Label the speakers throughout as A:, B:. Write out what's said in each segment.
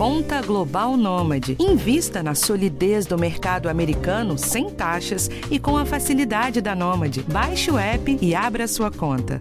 A: Conta Global Nômade. Invista na solidez do mercado americano sem taxas e com a facilidade da Nômade. Baixe o app e abra sua conta.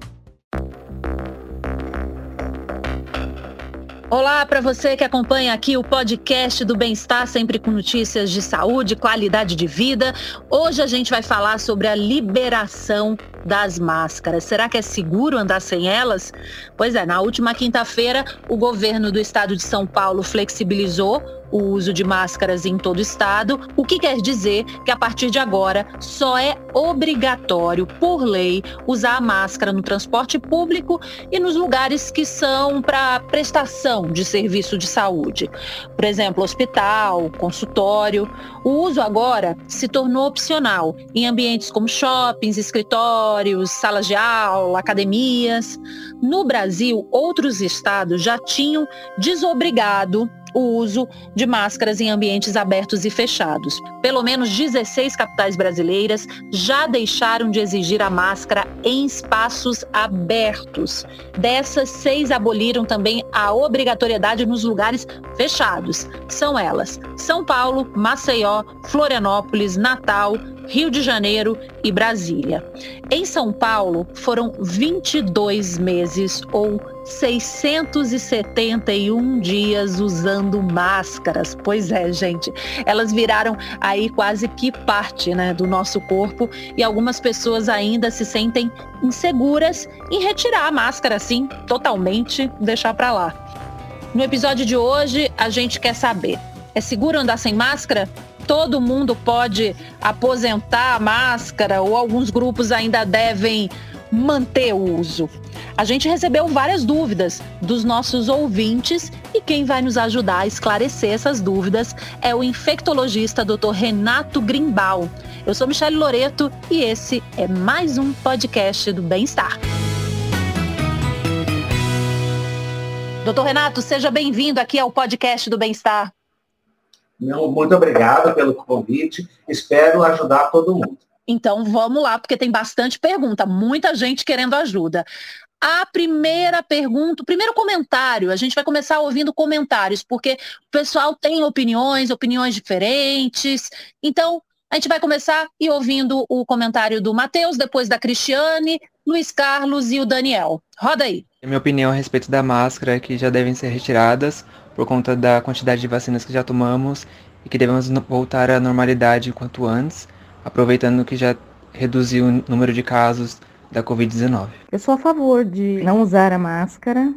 B: Olá para você que acompanha aqui o podcast do Bem-Estar, sempre com notícias de saúde, qualidade de vida. Hoje a gente vai falar sobre a liberação das máscaras. Será que é seguro andar sem elas? Pois é, na última quinta-feira, o governo do estado de São Paulo flexibilizou o uso de máscaras em todo o estado, o que quer dizer que a partir de agora só é obrigatório, por lei, usar a máscara no transporte público e nos lugares que são para prestação de serviço de saúde. Por exemplo, hospital, consultório. O uso agora se tornou opcional em ambientes como shoppings, escritórios, salas de aula, academias. No Brasil, outros estados já tinham desobrigado o uso de máscaras em ambientes abertos e fechados. Pelo menos 16 capitais brasileiras já deixaram de exigir a máscara em espaços abertos. Dessas, seis aboliram também a obrigatoriedade nos lugares fechados. São elas: São Paulo, Maceió, Florianópolis, Natal, Rio de Janeiro e Brasília. Em São Paulo, foram 22 meses ou 671 dias usando máscaras. Pois é, gente, elas viraram aí quase que parte né, do nosso corpo e algumas pessoas ainda se sentem inseguras em retirar a máscara assim, totalmente, deixar para lá. No episódio de hoje, a gente quer saber: é seguro andar sem máscara? todo mundo pode aposentar a máscara ou alguns grupos ainda devem manter o uso? A gente recebeu várias dúvidas dos nossos ouvintes e quem vai nos ajudar a esclarecer essas dúvidas é o infectologista Dr. Renato Grimbal. Eu sou Michelle Loreto e esse é mais um podcast do Bem-Estar. Doutor Renato, seja bem-vindo aqui ao podcast do Bem-Estar.
C: Muito obrigado pelo convite. Espero ajudar todo mundo.
B: Então vamos lá, porque tem bastante pergunta, muita gente querendo ajuda. A primeira pergunta, o primeiro comentário, a gente vai começar ouvindo comentários, porque o pessoal tem opiniões, opiniões diferentes. Então, a gente vai começar e ouvindo o comentário do Matheus, depois da Cristiane, Luiz Carlos e o Daniel. Roda aí.
D: A minha opinião a respeito da máscara é que já devem ser retiradas por conta da quantidade de vacinas que já tomamos e que devemos voltar à normalidade quanto antes, aproveitando que já reduziu o número de casos da Covid-19.
E: Eu sou a favor de não usar a máscara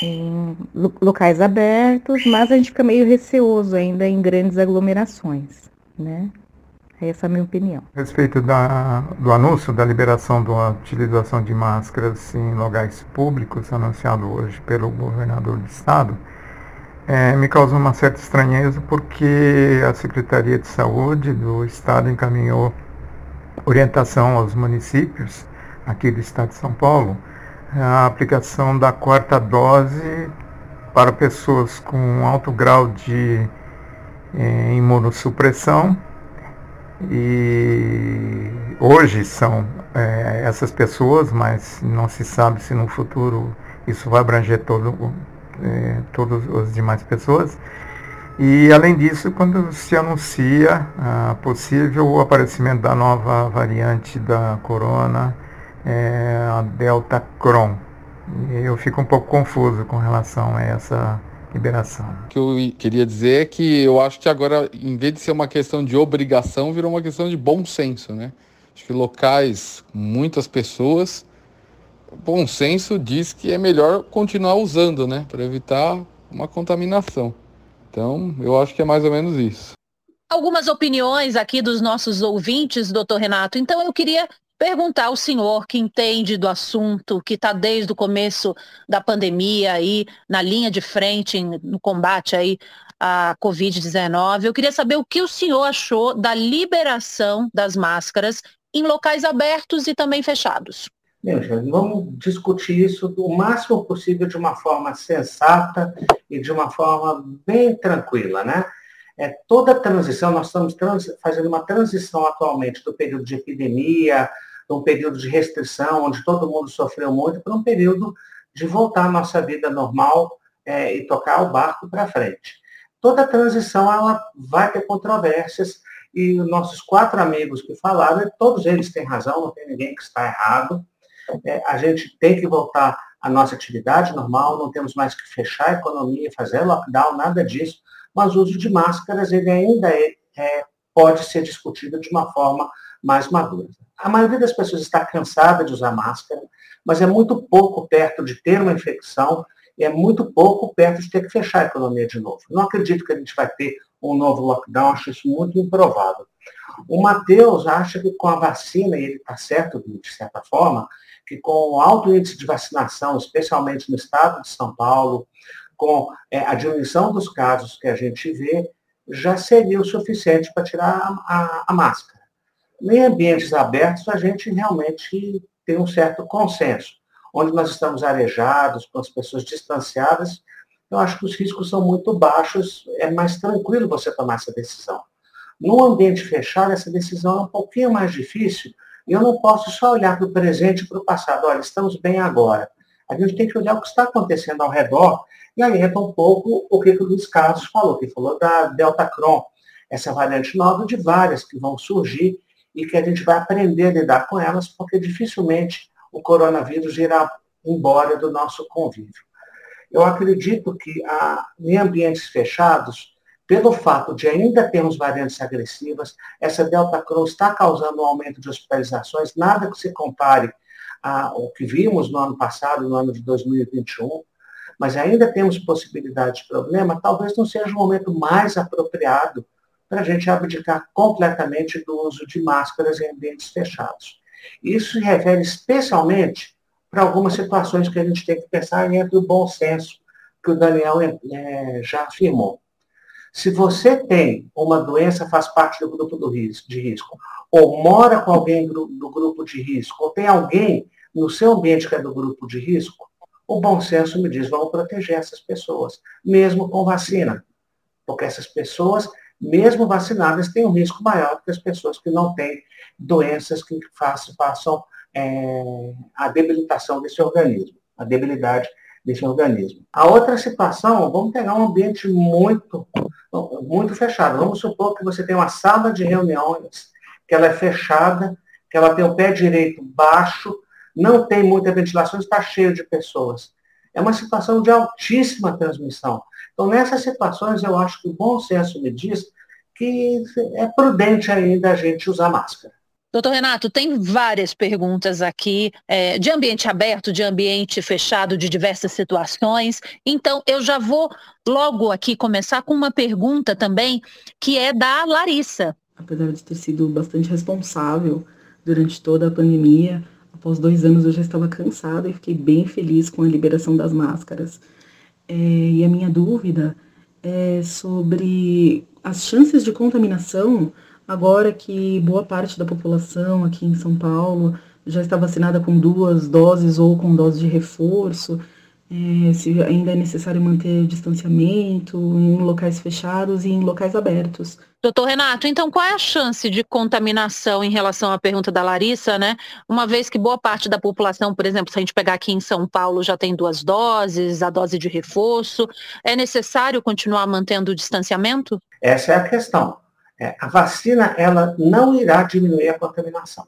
E: em locais abertos, mas a gente fica meio receoso ainda em grandes aglomerações, né? Essa é a minha opinião.
F: A respeito da, do anúncio da liberação da utilização de máscaras em locais públicos, anunciado hoje pelo governador do estado, é, me causou uma certa estranheza porque a Secretaria de Saúde do estado encaminhou orientação aos municípios aqui do estado de São Paulo a aplicação da quarta dose para pessoas com alto grau de é, imunossupressão e hoje são é, essas pessoas, mas não se sabe se no futuro isso vai abranger todo, é, todas as demais pessoas. E além disso, quando se anuncia a possível aparecimento da nova variante da corona, é, a Delta Cron, eu fico um pouco confuso com relação a essa liberação.
G: O que eu queria dizer é que eu acho que agora, em vez de ser uma questão de obrigação, virou uma questão de bom senso, né? Acho que locais muitas pessoas, bom senso diz que é melhor continuar usando, né? Para evitar uma contaminação. Então, eu acho que é mais ou menos isso.
B: Algumas opiniões aqui dos nossos ouvintes, doutor Renato. Então, eu queria perguntar ao senhor que entende do assunto, que está desde o começo da pandemia aí na linha de frente no combate aí à Covid-19. Eu queria saber o que o senhor achou da liberação das máscaras em locais abertos e também fechados.
C: Vamos discutir isso o máximo possível de uma forma sensata e de uma forma bem tranquila, né? É, toda a transição, nós estamos trans, fazendo uma transição atualmente do período de epidemia, de um período de restrição, onde todo mundo sofreu muito, para um período de voltar à nossa vida normal, é, e tocar o barco para frente. Toda transição ela vai ter controvérsias e nossos quatro amigos que falaram, todos eles têm razão, não tem ninguém que está errado. É, a gente tem que voltar à nossa atividade normal, não temos mais que fechar a economia, fazer lockdown, nada disso, mas o uso de máscaras ele ainda é, é, pode ser discutido de uma forma mais madura. A maioria das pessoas está cansada de usar máscara, mas é muito pouco perto de ter uma infecção e é muito pouco perto de ter que fechar a economia de novo. Não acredito que a gente vai ter um novo lockdown, acho isso muito improvável. O Matheus acha que com a vacina, e ele está certo de certa forma, que com alto índice de vacinação, especialmente no estado de São Paulo, com é, a diminuição dos casos que a gente vê, já seria o suficiente para tirar a, a, a máscara. Em ambientes abertos, a gente realmente tem um certo consenso. Onde nós estamos arejados, com as pessoas distanciadas, eu acho que os riscos são muito baixos, é mais tranquilo você tomar essa decisão. No ambiente fechado, essa decisão é um pouquinho mais difícil, e eu não posso só olhar para o presente e para o passado. Olha, estamos bem agora. A gente tem que olhar o que está acontecendo ao redor, e aí entra um pouco o que o Luiz Carlos falou, que falou da Delta Cron, essa variante nova de várias que vão surgir e que a gente vai aprender a lidar com elas, porque dificilmente o coronavírus irá embora do nosso convívio. Eu acredito que a, em ambientes fechados, pelo fato de ainda termos variantes agressivas, essa Delta Crohn está causando um aumento de hospitalizações, nada que se compare ao que vimos no ano passado, no ano de 2021, mas ainda temos possibilidade de problema, talvez não seja o momento mais apropriado para a gente abdicar completamente do uso de máscaras em ambientes fechados. Isso se refere especialmente para algumas situações que a gente tem que pensar entre o bom senso que o Daniel é, já afirmou. Se você tem uma doença, faz parte do grupo do risco, de risco, ou mora com alguém do, do grupo de risco, ou tem alguém no seu ambiente que é do grupo de risco, o bom senso me diz, vamos proteger essas pessoas, mesmo com vacina. Porque essas pessoas, mesmo vacinadas, têm um risco maior do que as pessoas que não têm doenças que façam, façam é, a debilitação desse organismo, a debilidade desse organismo. A outra situação, vamos pegar um ambiente muito, muito fechado. Vamos supor que você tem uma sala de reuniões, que ela é fechada, que ela tem o pé direito baixo, não tem muita ventilação, está cheio de pessoas. É uma situação de altíssima transmissão. Então, nessas situações, eu acho que o bom senso me diz que é prudente ainda a gente usar máscara.
B: Doutor Renato, tem várias perguntas aqui é, de ambiente aberto, de ambiente fechado, de diversas situações. Então, eu já vou logo aqui começar com uma pergunta também, que é da Larissa.
H: Apesar de ter sido bastante responsável durante toda a pandemia, após dois anos eu já estava cansada e fiquei bem feliz com a liberação das máscaras. É, e a minha dúvida é sobre as chances de contaminação Agora que boa parte da população aqui em São Paulo já está vacinada com duas doses ou com dose de reforço, é, se ainda é necessário manter distanciamento em locais fechados e em locais abertos.
B: Doutor Renato, então qual é a chance de contaminação em relação à pergunta da Larissa, né? Uma vez que boa parte da população, por exemplo, se a gente pegar aqui em São Paulo, já tem duas doses, a dose de reforço, é necessário continuar mantendo o distanciamento?
C: Essa é a questão. É, a vacina ela não irá diminuir a contaminação.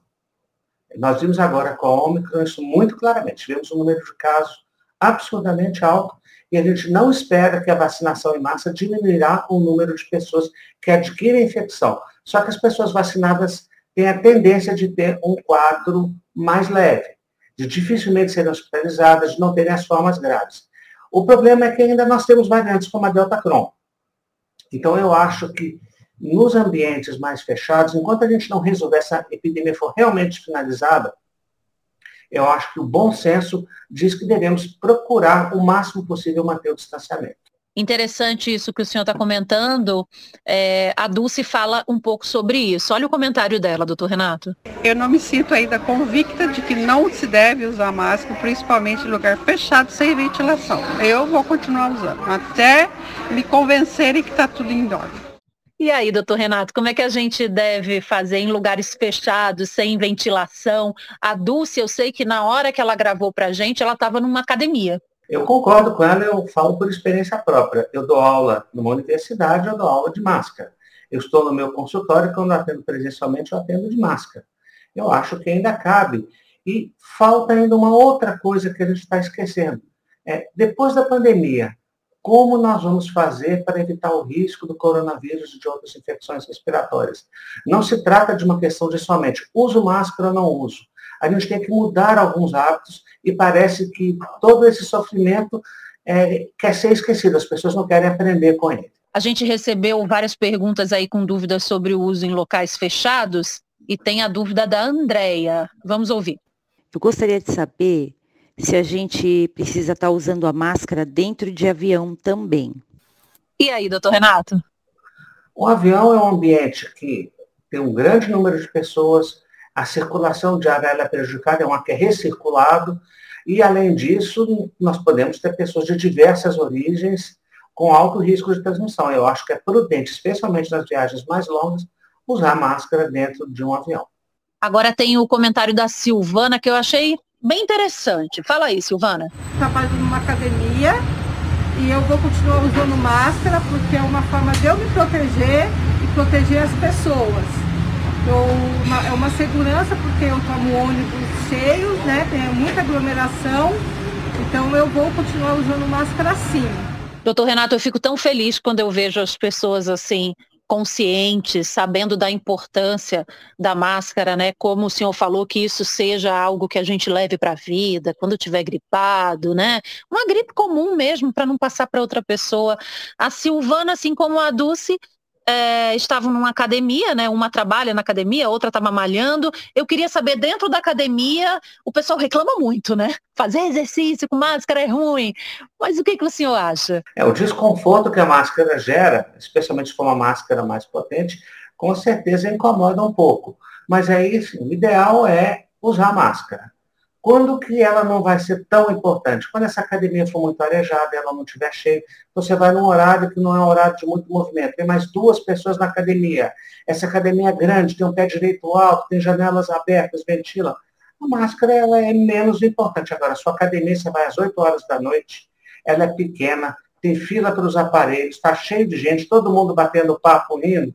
C: Nós vimos agora com a Omicron isso muito claramente. Tivemos um número de casos absurdamente alto e a gente não espera que a vacinação em massa diminuirá o número de pessoas que adquirem infecção. Só que as pessoas vacinadas têm a tendência de ter um quadro mais leve, de dificilmente serem hospitalizadas, de não terem as formas graves. O problema é que ainda nós temos variantes como a Delta Cron. Então eu acho que nos ambientes mais fechados, enquanto a gente não resolver essa epidemia for realmente finalizada, eu acho que o bom senso diz que devemos procurar o máximo possível manter o distanciamento.
B: Interessante isso que o senhor está comentando. É, a Dulce fala um pouco sobre isso. Olha o comentário dela, doutor Renato.
I: Eu não me sinto ainda convicta de que não se deve usar máscara, principalmente em lugar fechado, sem ventilação. Eu vou continuar usando, até me convencerem que está tudo em ordem.
B: E aí, doutor Renato, como é que a gente deve fazer em lugares fechados, sem ventilação? A Dulce, eu sei que na hora que ela gravou pra gente, ela estava numa academia.
C: Eu concordo com ela, eu falo por experiência própria. Eu dou aula numa universidade, eu dou aula de máscara. Eu estou no meu consultório, quando eu atendo presencialmente, eu atendo de máscara. Eu acho que ainda cabe. E falta ainda uma outra coisa que a gente está esquecendo. É, depois da pandemia, como nós vamos fazer para evitar o risco do coronavírus e de outras infecções respiratórias? Não se trata de uma questão de somente uso máscara ou não uso. A gente tem que mudar alguns hábitos e parece que todo esse sofrimento é, quer ser esquecido, as pessoas não querem aprender com ele.
B: A gente recebeu várias perguntas aí com dúvidas sobre o uso em locais fechados e tem a dúvida da Andrea. Vamos ouvir.
J: Eu gostaria de saber se a gente precisa estar usando a máscara dentro de avião também.
B: E aí, doutor Renato?
C: O avião é um ambiente que tem um grande número de pessoas, a circulação de ar é prejudicada, é um ar que é recirculado, e além disso, nós podemos ter pessoas de diversas origens com alto risco de transmissão. Eu acho que é prudente, especialmente nas viagens mais longas, usar máscara dentro de um avião.
B: Agora tem o comentário da Silvana que eu achei bem interessante. Fala aí, Silvana.
I: Trabalho numa academia e eu vou continuar usando máscara porque é uma forma de eu me proteger e proteger as pessoas. Eu, uma, é uma segurança porque eu tomo ônibus cheios, né? Tem muita aglomeração. Então eu vou continuar usando máscara sim.
B: Doutor Renato, eu fico tão feliz quando eu vejo as pessoas assim conscientes, sabendo da importância da máscara, né? Como o senhor falou que isso seja algo que a gente leve para a vida, quando tiver gripado, né? Uma gripe comum mesmo, para não passar para outra pessoa. A Silvana, assim como a Dulce, é, estavam numa academia, né? Uma trabalha na academia, outra estava malhando. Eu queria saber, dentro da academia, o pessoal reclama muito, né? Fazer exercício com máscara é ruim. Mas o que, que o senhor acha?
C: É o desconforto que a máscara gera, especialmente for uma máscara mais potente, com certeza incomoda um pouco. Mas aí, assim, o ideal é usar máscara. Quando que ela não vai ser tão importante? Quando essa academia for muito arejada, ela não estiver cheia, você vai num horário que não é um horário de muito movimento. Tem mais duas pessoas na academia. Essa academia é grande, tem um pé direito alto, tem janelas abertas, ventila. A máscara ela é menos importante. Agora, sua academia, você vai às 8 horas da noite, ela é pequena, tem fila para os aparelhos, está cheio de gente, todo mundo batendo papo rindo.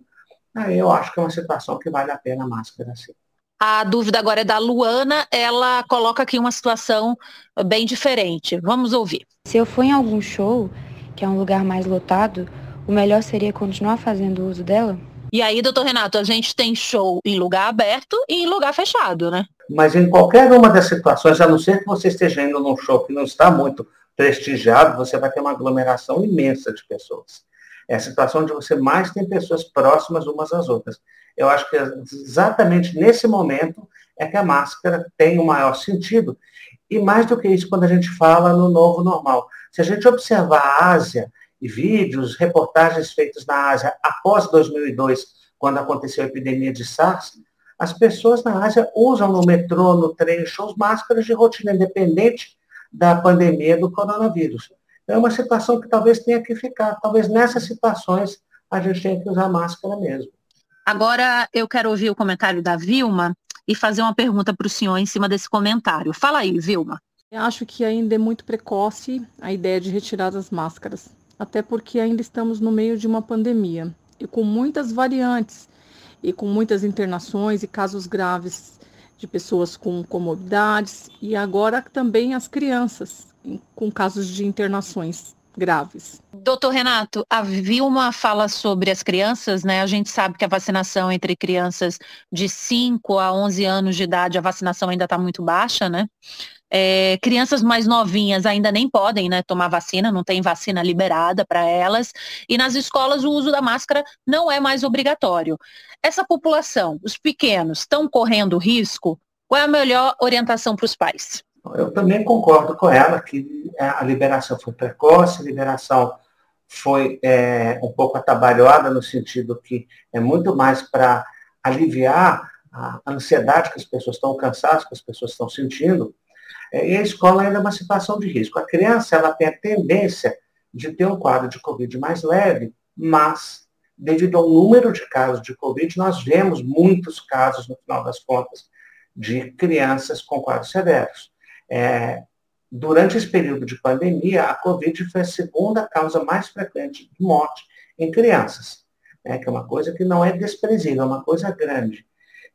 C: Aí eu acho que é uma situação que vale a pena a máscara, sim.
B: A dúvida agora é da Luana, ela coloca aqui uma situação bem diferente. Vamos ouvir.
K: Se eu for em algum show, que é um lugar mais lotado, o melhor seria continuar fazendo uso dela?
B: E aí, doutor Renato, a gente tem show em lugar aberto e em lugar fechado, né?
C: Mas em qualquer uma das situações, a não ser que você esteja indo num show que não está muito prestigiado, você vai ter uma aglomeração imensa de pessoas. É a situação onde você mais tem pessoas próximas umas às outras eu acho que exatamente nesse momento é que a máscara tem o maior sentido. E mais do que isso, quando a gente fala no novo normal. Se a gente observar a Ásia e vídeos, reportagens feitas na Ásia após 2002, quando aconteceu a epidemia de SARS, as pessoas na Ásia usam no metrô, no trem, shows, máscaras de rotina, independente da pandemia do coronavírus. É uma situação que talvez tenha que ficar. Talvez nessas situações a gente tenha que usar máscara mesmo.
B: Agora eu quero ouvir o comentário da Vilma e fazer uma pergunta para o senhor em cima desse comentário. Fala aí, Vilma.
L: Eu acho que ainda é muito precoce a ideia de retirar as máscaras, até porque ainda estamos no meio de uma pandemia e com muitas variantes e com muitas internações e casos graves de pessoas com comorbidades e agora também as crianças com casos de internações graves.
B: Doutor Renato, a Vilma fala sobre as crianças, né? A gente sabe que a vacinação entre crianças de 5 a 11 anos de idade, a vacinação ainda está muito baixa, né? É, crianças mais novinhas ainda nem podem né, tomar vacina, não tem vacina liberada para elas. E nas escolas o uso da máscara não é mais obrigatório. Essa população, os pequenos, estão correndo risco? Qual é a melhor orientação para os pais?
C: Eu também concordo com ela que é, a liberação foi precoce, a liberação foi é, um pouco atabalhada no sentido que é muito mais para aliviar a ansiedade que as pessoas estão cansadas, que as pessoas estão sentindo. É, e a escola ainda é uma situação de risco. A criança ela tem a tendência de ter um quadro de Covid mais leve, mas devido ao número de casos de Covid, nós vemos muitos casos, no final das contas, de crianças com quadros severos. É, durante esse período de pandemia, a Covid foi a segunda causa mais frequente de morte em crianças, né, que é uma coisa que não é desprezível, é uma coisa grande.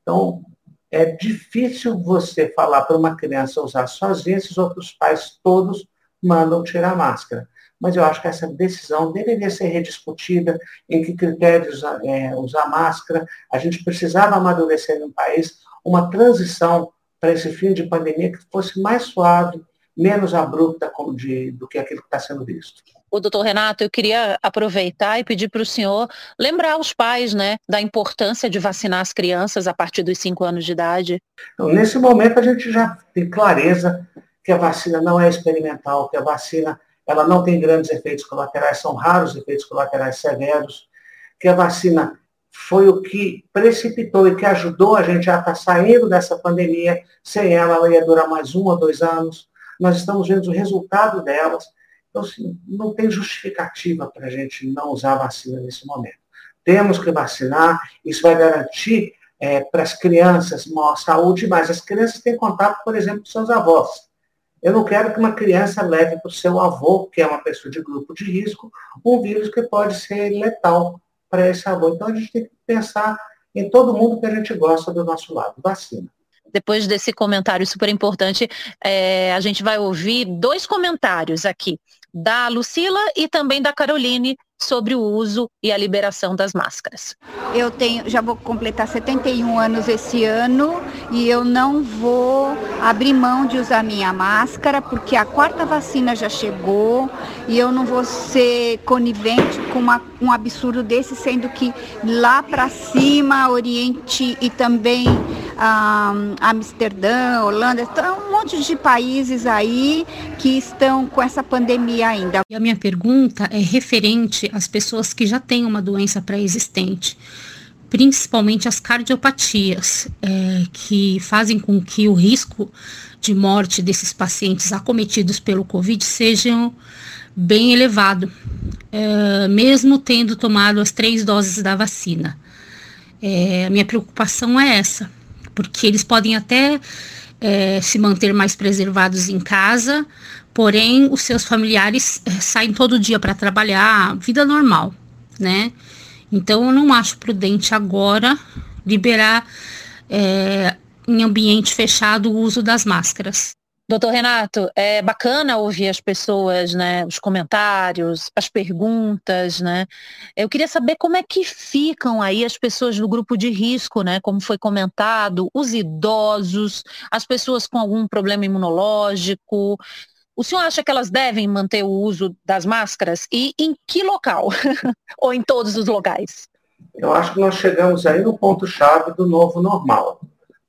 C: Então, é difícil você falar para uma criança usar sozinha, esses outros pais todos mandam tirar a máscara. Mas eu acho que essa decisão deveria ser rediscutida, em que critérios é, usar máscara. A gente precisava amadurecer no país uma transição para esse fim de pandemia que fosse mais suave, menos abrupta de, do que aquilo que está sendo visto
B: o doutor Renato, eu queria aproveitar e pedir para o senhor lembrar os pais né, da importância de vacinar as crianças a partir dos 5 anos de idade.
C: Então, nesse momento, a gente já tem clareza que a vacina não é experimental, que a vacina ela não tem grandes efeitos colaterais, são raros efeitos colaterais severos, que a vacina foi o que precipitou e que ajudou a gente a estar tá saindo dessa pandemia. Sem ela, ela ia durar mais um ou dois anos. Nós estamos vendo o resultado delas então, assim, não tem justificativa para a gente não usar vacina nesse momento. Temos que vacinar, isso vai garantir é, para as crianças maior saúde, mas as crianças têm contato, por exemplo, com seus avós. Eu não quero que uma criança leve para o seu avô, que é uma pessoa de grupo de risco, um vírus que pode ser letal para esse avô. Então a gente tem que pensar em todo mundo que a gente gosta do nosso lado. Vacina
B: depois desse comentário super importante, é, a gente vai ouvir dois comentários aqui da Lucila e também da Caroline sobre o uso e a liberação das máscaras.
M: Eu tenho, já vou completar 71 anos esse ano e eu não vou abrir mão de usar minha máscara porque a quarta vacina já chegou e eu não vou ser conivente com uma, um absurdo desse, sendo que lá para cima, Oriente e também um, Amsterdã, Holanda, então, um monte de países aí que estão com essa pandemia ainda.
N: E a minha pergunta é referente às pessoas que já têm uma doença pré-existente principalmente as cardiopatias, é, que fazem com que o risco de morte desses pacientes acometidos pelo Covid sejam bem elevado, é, mesmo tendo tomado as três doses da vacina. É, a minha preocupação é essa, porque eles podem até é, se manter mais preservados em casa, porém os seus familiares é, saem todo dia para trabalhar, vida normal, né? Então eu não acho prudente agora liberar é, em ambiente fechado o uso das máscaras.
B: Doutor Renato, é bacana ouvir as pessoas, né, os comentários, as perguntas, né? Eu queria saber como é que ficam aí as pessoas do grupo de risco, né? Como foi comentado, os idosos, as pessoas com algum problema imunológico. O senhor acha que elas devem manter o uso das máscaras? E em que local? Ou em todos os locais?
C: Eu acho que nós chegamos aí no ponto-chave do novo normal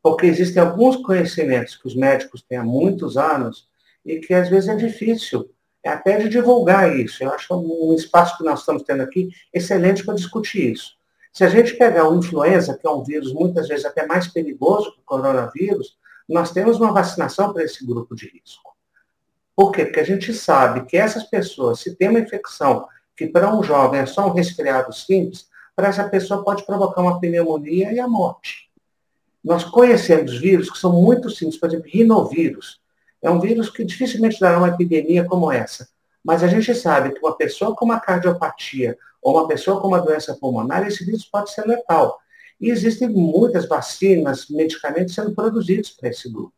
C: porque existem alguns conhecimentos que os médicos têm há muitos anos e que às vezes é difícil é até de divulgar isso. Eu acho um espaço que nós estamos tendo aqui excelente para discutir isso. Se a gente pegar o influenza, que é um vírus muitas vezes até mais perigoso que o coronavírus, nós temos uma vacinação para esse grupo de risco. Por quê? Porque a gente sabe que essas pessoas, se tem uma infecção que para um jovem é só um resfriado simples, para essa pessoa pode provocar uma pneumonia e a morte. Nós conhecemos vírus que são muito simples, por exemplo, rinovírus. É um vírus que dificilmente dará uma epidemia como essa. Mas a gente sabe que uma pessoa com uma cardiopatia ou uma pessoa com uma doença pulmonar, esse vírus pode ser letal. E existem muitas vacinas, medicamentos sendo produzidos para esse grupo.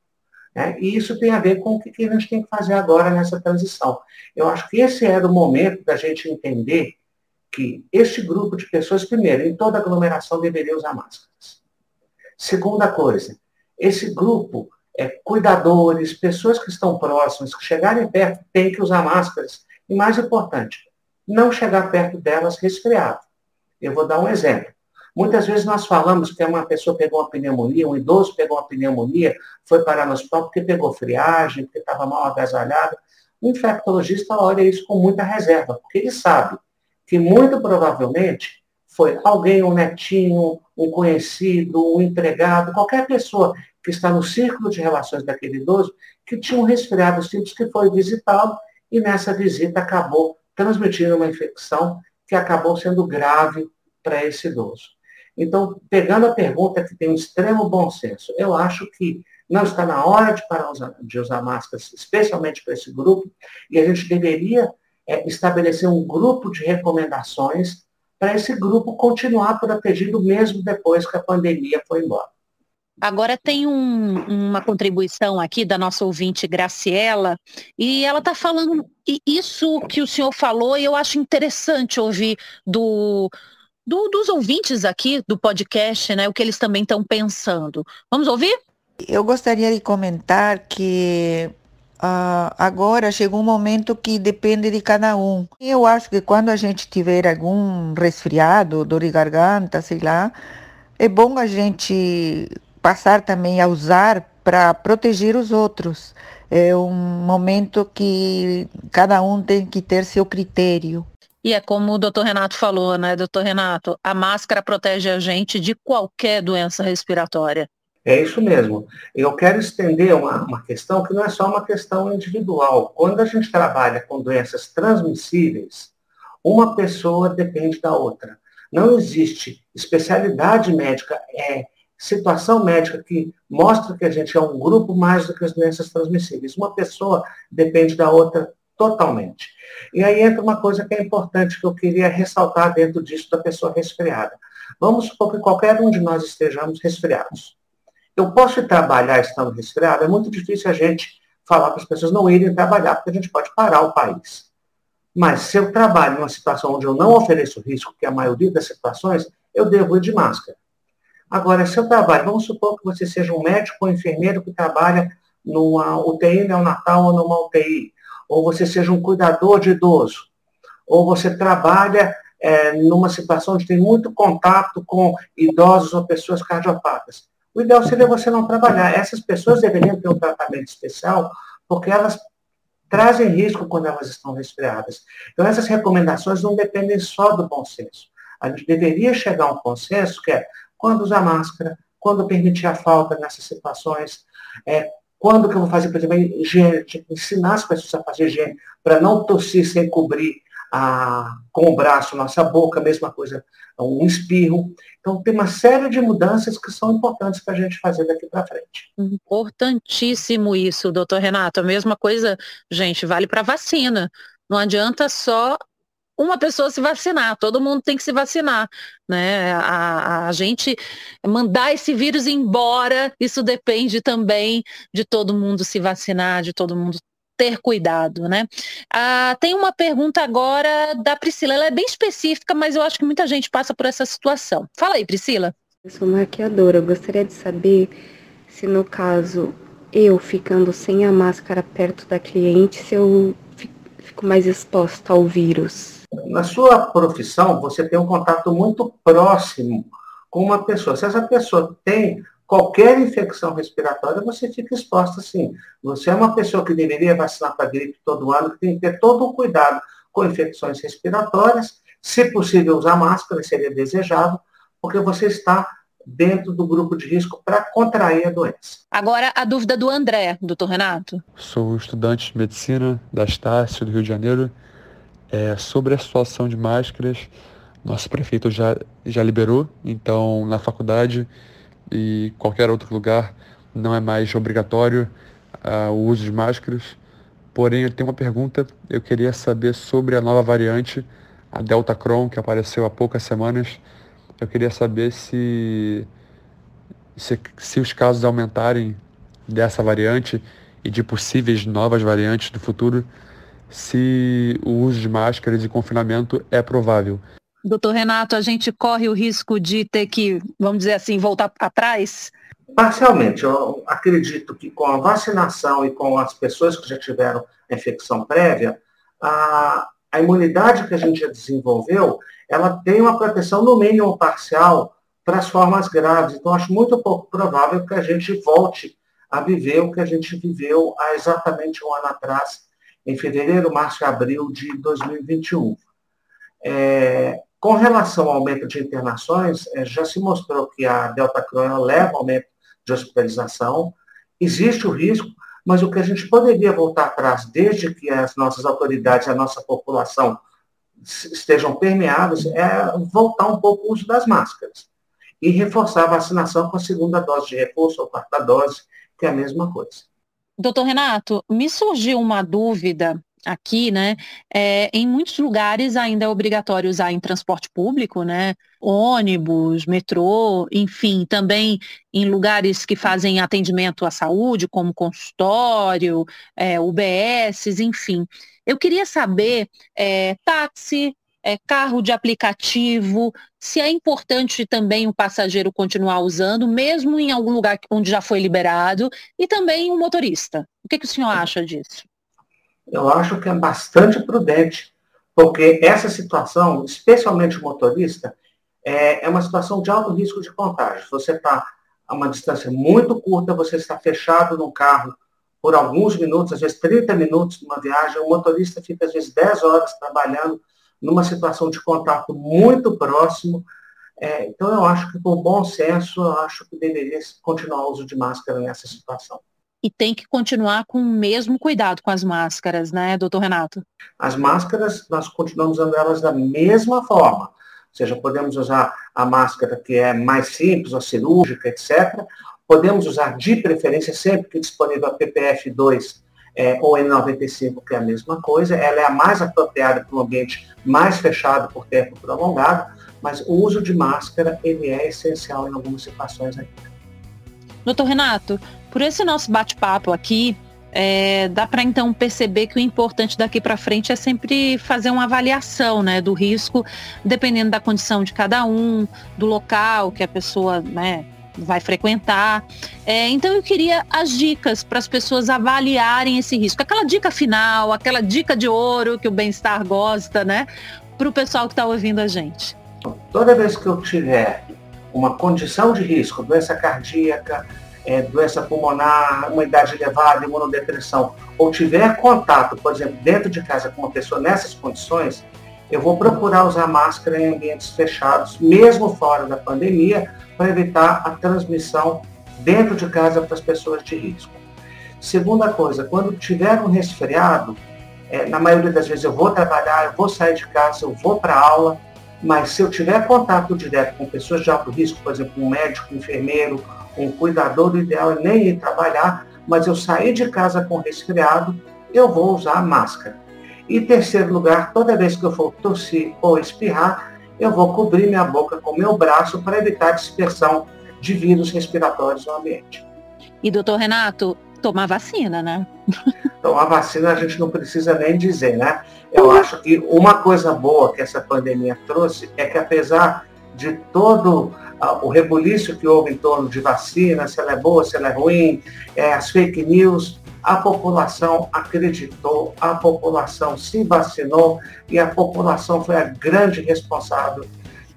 C: Né? E isso tem a ver com o que a gente tem que fazer agora nessa transição. Eu acho que esse era o momento da gente entender que este grupo de pessoas, primeiro, em toda aglomeração deveria usar máscaras. Segunda coisa, esse grupo, é, cuidadores, pessoas que estão próximas, que chegarem perto, têm que usar máscaras. E mais importante, não chegar perto delas resfriado. Eu vou dar um exemplo. Muitas vezes nós falamos que uma pessoa pegou uma pneumonia, um idoso pegou uma pneumonia, foi parar no hospital porque pegou friagem, porque estava mal agasalhado. O infectologista olha isso com muita reserva, porque ele sabe que muito provavelmente foi alguém, um netinho, um conhecido, um empregado, qualquer pessoa que está no círculo de relações daquele idoso, que tinha um resfriado simples, que foi visitá-lo e nessa visita acabou transmitindo uma infecção que acabou sendo grave para esse idoso. Então, pegando a pergunta que tem um extremo bom senso, eu acho que Não está na hora de parar de usar máscaras, especialmente para esse grupo, e a gente deveria é, estabelecer um grupo de recomendações para esse grupo continuar protegido mesmo depois que a pandemia foi embora.
B: Agora tem um, uma contribuição aqui da nossa ouvinte Graciela, e ela está falando isso que o senhor falou, e eu acho interessante ouvir do, do, dos ouvintes aqui do podcast, né, o que eles também estão pensando. Vamos ouvir?
O: Eu gostaria de comentar que Uh, agora chegou um momento que depende de cada um. Eu acho que quando a gente tiver algum resfriado, dor de garganta, sei lá, é bom a gente passar também a usar para proteger os outros. É um momento que cada um tem que ter seu critério.
B: E é como o doutor Renato falou, né, doutor Renato? A máscara protege a gente de qualquer doença respiratória.
C: É isso mesmo. Eu quero estender uma, uma questão que não é só uma questão individual. Quando a gente trabalha com doenças transmissíveis, uma pessoa depende da outra. Não existe especialidade médica, é situação médica que mostra que a gente é um grupo mais do que as doenças transmissíveis. Uma pessoa depende da outra totalmente. E aí entra uma coisa que é importante que eu queria ressaltar dentro disso da pessoa resfriada. Vamos supor que qualquer um de nós estejamos resfriados. Eu posso ir trabalhar estando resfriado, é muito difícil a gente falar para as pessoas não irem trabalhar, porque a gente pode parar o país. Mas se eu trabalho numa situação onde eu não ofereço risco, que é a maioria das situações, eu devo ir de máscara. Agora, se eu trabalho, vamos supor que você seja um médico ou enfermeiro que trabalha numa UTI neonatal ou numa UTI, ou você seja um cuidador de idoso, ou você trabalha é, numa situação onde tem muito contato com idosos ou pessoas cardiopatas. O ideal seria você não trabalhar. Essas pessoas deveriam ter um tratamento especial, porque elas trazem risco quando elas estão resfriadas. Então, essas recomendações não dependem só do bom senso. A gente deveria chegar a um consenso que é quando usar máscara, quando permitir a falta nessas situações, é, quando que eu vou fazer, por exemplo, higiene, tipo, ensinar as pessoas a fazer higiene, para não tossir sem cobrir a, com o braço, nossa boca, mesma coisa, um espirro. Então, tem uma série de mudanças que são importantes para a gente fazer daqui para frente.
B: Importantíssimo isso, doutor Renato. A mesma coisa, gente, vale para vacina. Não adianta só uma pessoa se vacinar, todo mundo tem que se vacinar, né? A, a, gente mandar esse vírus embora, isso depende também de todo mundo se vacinar, de todo mundo ter cuidado, né? Ah, tem uma pergunta agora da Priscila, ela é bem específica, mas eu acho que muita gente passa por essa situação. Fala aí, Priscila.
K: Eu sou maquiadora, eu gostaria de saber se no caso eu ficando sem a máscara perto da cliente, se eu fico mais exposta ao vírus.
C: Na sua profissão, você tem um contato muito próximo com uma pessoa. Se essa pessoa tem qualquer infecção respiratória, você fica exposta sim. Você é uma pessoa que deveria vacinar para gripe todo ano, que tem que ter todo o cuidado com infecções respiratórias. Se possível, usar máscara seria desejável, porque você está dentro do grupo de risco para contrair a doença.
B: Agora, a dúvida do André, doutor Renato.
P: Sou estudante de medicina da Estácio, do Rio de Janeiro. É, sobre a situação de máscaras, nosso prefeito já, já liberou, então na faculdade e qualquer outro lugar não é mais obrigatório uh, o uso de máscaras. Porém, eu tenho uma pergunta. Eu queria saber sobre a nova variante, a Delta Cron, que apareceu há poucas semanas. Eu queria saber se, se, se os casos aumentarem dessa variante e de possíveis novas variantes do futuro, se o uso de máscaras e confinamento é provável.
B: Doutor Renato, a gente corre o risco de ter que, vamos dizer assim, voltar atrás?
C: Parcialmente. Eu acredito que com a vacinação e com as pessoas que já tiveram a infecção prévia, a, a imunidade que a gente já desenvolveu, ela tem uma proteção, no mínimo parcial, para as formas graves. Então, acho muito pouco provável que a gente volte a viver o que a gente viveu há exatamente um ano atrás, em fevereiro, março e abril de 2021. É, com relação ao aumento de internações, é, já se mostrou que a Delta Crohn leva ao aumento de hospitalização, existe o risco, mas o que a gente poderia voltar atrás, desde que as nossas autoridades, a nossa população estejam permeadas, é voltar um pouco o uso das máscaras e reforçar a vacinação com a segunda dose de reforço ou quarta dose, que é a mesma coisa.
B: Doutor Renato, me surgiu uma dúvida aqui, né? É, em muitos lugares ainda é obrigatório usar em transporte público, né? Ônibus, metrô, enfim, também em lugares que fazem atendimento à saúde, como consultório, é, UBSs, enfim. Eu queria saber, é, táxi, é, carro de aplicativo, se é importante também o passageiro continuar usando, mesmo em algum lugar onde já foi liberado, e também o motorista. O que, que o senhor acha disso?
C: Eu acho que é bastante prudente, porque essa situação, especialmente o motorista, é, é uma situação de alto risco de contágio. Você está a uma distância muito curta, você está fechado no carro por alguns minutos, às vezes 30 minutos numa viagem, o motorista fica às vezes 10 horas trabalhando numa situação de contato muito próximo. É, então, eu acho que, por bom senso, eu acho que deveria continuar o uso de máscara nessa situação.
B: E tem que continuar com o mesmo cuidado com as máscaras, né, doutor Renato?
C: As máscaras, nós continuamos usando elas da mesma forma. Ou seja, podemos usar a máscara que é mais simples, a cirúrgica, etc. Podemos usar de preferência, sempre que disponível a PPF 2 é, ou N95, que é a mesma coisa. Ela é a mais apropriada para um ambiente mais fechado por tempo prolongado, mas o uso de máscara ele é essencial em algumas situações ainda.
B: Doutor Renato, por esse nosso bate-papo aqui, é, dá para então perceber que o importante daqui para frente é sempre fazer uma avaliação né, do risco, dependendo da condição de cada um, do local que a pessoa né, vai frequentar. É, então eu queria as dicas para as pessoas avaliarem esse risco. Aquela dica final, aquela dica de ouro que o bem-estar gosta, né? Para o pessoal que está ouvindo a gente.
C: Toda vez que eu tiver uma condição de risco, doença cardíaca, é, doença pulmonar, uma idade elevada, imunodepressão, ou tiver contato, por exemplo, dentro de casa com uma pessoa nessas condições, eu vou procurar usar máscara em ambientes fechados, mesmo fora da pandemia, para evitar a transmissão dentro de casa para as pessoas de risco. Segunda coisa, quando tiver um resfriado, é, na maioria das vezes eu vou trabalhar, eu vou sair de casa, eu vou para aula, mas se eu tiver contato direto com pessoas de alto risco, por exemplo, um médico, um enfermeiro, um cuidador, o ideal é nem ir trabalhar, mas eu sair de casa com resfriado, eu vou usar máscara. E terceiro lugar, toda vez que eu for tossir ou espirrar, eu vou cobrir minha boca com meu braço para evitar a dispersão de vírus respiratórios no ambiente.
B: E doutor Renato, tomar vacina, né?
C: Tomar vacina a gente não precisa nem dizer, né? Eu acho que uma coisa boa que essa pandemia trouxe é que apesar de todo o rebuliço que houve em torno de vacina, se ela é boa, se ela é ruim, é, as fake news, a população acreditou, a população se vacinou e a população foi a grande responsável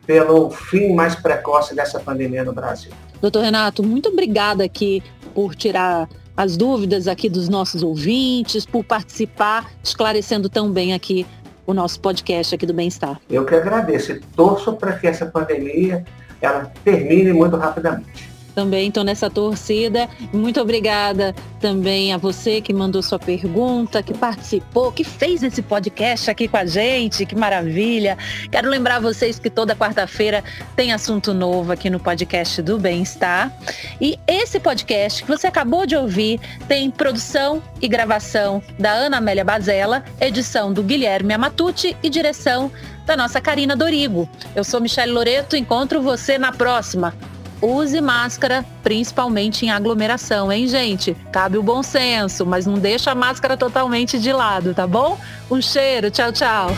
C: pelo fim mais precoce dessa pandemia no Brasil.
B: Doutor Renato, muito obrigada aqui por tirar as dúvidas aqui dos nossos ouvintes, por participar, esclarecendo tão bem aqui o nosso podcast aqui do Bem-Estar.
C: Eu que agradeço e torço para que essa pandemia ela termine muito rapidamente
B: também estou nessa torcida. Muito obrigada também a você que mandou sua pergunta, que participou, que fez esse podcast aqui com a gente. Que maravilha! Quero lembrar vocês que toda quarta-feira tem assunto novo aqui no podcast do Bem-Estar. E esse podcast que você acabou de ouvir tem produção e gravação da Ana Amélia Bazella, edição do Guilherme Amatucci e direção da nossa Karina Dorigo. Eu sou Michelle Loreto, encontro você na próxima use máscara, principalmente em aglomeração, hein, gente? Cabe o bom senso, mas não deixa a máscara totalmente de lado, tá bom? Um cheiro, tchau, tchau.